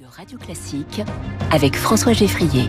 de Radio Classique avec François Geffrier.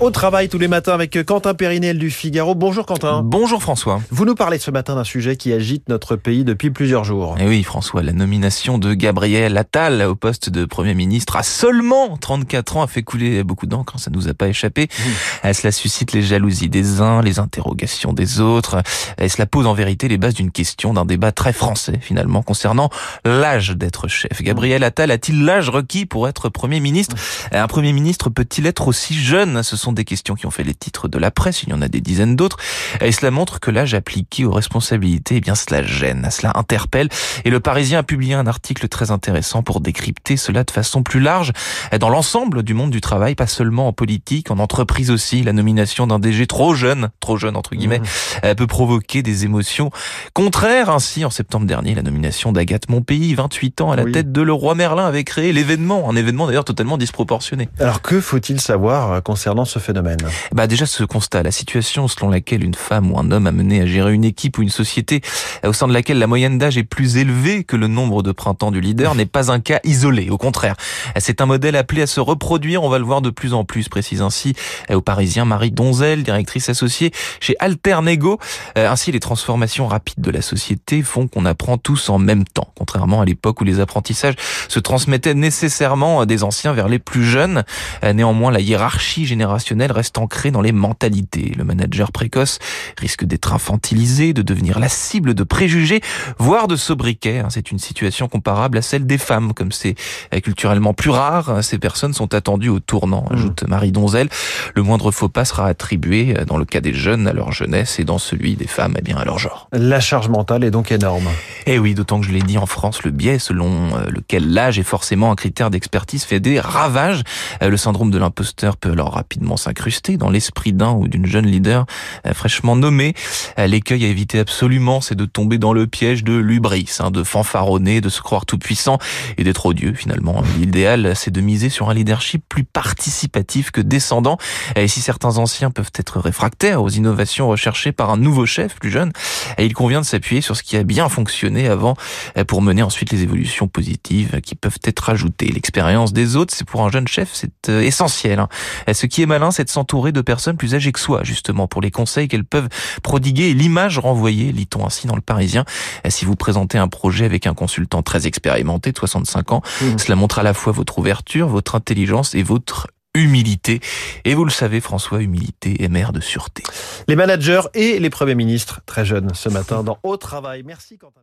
Au travail tous les matins avec Quentin Périnel du Figaro. Bonjour Quentin. Bonjour François. Vous nous parlez ce matin d'un sujet qui agite notre pays depuis plusieurs jours. Et oui François, la nomination de Gabriel Attal au poste de Premier ministre à seulement 34 ans a fait couler beaucoup d'encre, ça nous a pas échappé. Mmh. Cela suscite les jalousies des uns, les interrogations des autres. Et cela pose en vérité les bases d'une question, d'un débat très français finalement concernant l'âge d'être chef. Gabriel Attal a-t-il l'âge requis pour être Premier ministre. Un Premier ministre peut-il être aussi jeune? Ce sont des questions qui ont fait les titres de la presse, il y en a des dizaines d'autres. Et cela montre que l'âge appliqué aux responsabilités, eh bien cela gêne, cela interpelle. Et le Parisien a publié un article très intéressant pour décrypter cela de façon plus large dans l'ensemble du monde du travail, pas seulement en politique, en entreprise aussi. La nomination d'un DG trop jeune, trop jeune entre guillemets, mmh. peut provoquer des émotions contraires. Ainsi, en septembre dernier, la nomination d'Agathe Monpéi, 28 ans, à la tête de Leroy Merlin, avait créé l'événement, un événement d'ailleurs totalement disproportionné. Alors que faut-il savoir euh, concernant ce phénomène? Bah déjà ce constat, la situation selon laquelle une femme ou un homme a mené à gérer une équipe ou une société euh, au sein de laquelle la moyenne d'âge est plus élevée que le nombre de printemps du leader n'est pas un cas isolé. Au contraire, euh, c'est un modèle appelé à se reproduire. On va le voir de plus en plus, précise ainsi au Parisien Marie Donzel, directrice associée chez Alternego. Ainsi, les transformations rapides de la société font qu'on apprend tous en même temps, contrairement à l'époque où les apprentissages se transmettaient nécessairement des anciens vers les plus jeunes. Euh, néanmoins, la hiérarchie générationnelle reste ancrée dans les mentalités. Le manager précoce risque d'être infantilisé, de devenir la cible de préjugés, voire de sobriquets. Hein. C'est une situation comparable à celle des femmes, comme c'est euh, culturellement plus rare. Hein. Ces personnes sont attendues au tournant, mmh. ajoute Marie Donzel. Le moindre faux pas sera attribué, euh, dans le cas des jeunes, à leur jeunesse et dans celui des femmes, eh bien, à leur genre. La charge mentale est donc énorme. Eh oui, d'autant que je l'ai dit en France, le biais selon lequel l'âge est forcément un critère d'expertise fait des ravages. Euh, le syndrome de l'imposteur peut alors rapidement s'incruster dans l'esprit d'un ou d'une jeune leader euh, fraîchement nommée. Euh, l'écueil à éviter absolument, c'est de tomber dans le piège de l'ubris, hein, de fanfaronner, de se croire tout puissant et d'être odieux finalement. L'idéal, c'est de miser sur un leadership plus participatif que descendant. Et si certains anciens peuvent être réfractaires aux innovations recherchées par un nouveau chef plus jeune, il convient de s'appuyer sur ce qui a bien fonctionné avant pour mener ensuite les évolutions positives qui peuvent être ajoutées. L'expérience des autres, c'est pour un jeune chef, c'est euh, essentiel. Hein. Ce qui est malin, c'est de s'entourer de personnes plus âgées que soi, justement, pour les conseils qu'elles peuvent prodiguer et l'image renvoyée, lit-on ainsi dans le Parisien. Si vous présentez un projet avec un consultant très expérimenté de 65 ans, mmh. cela montre à la fois votre ouverture, votre intelligence et votre humilité. Et vous le savez, François, humilité est mère de sûreté. Les managers et les premiers ministres, très jeunes ce matin, dans Au Travail. Merci Quentin.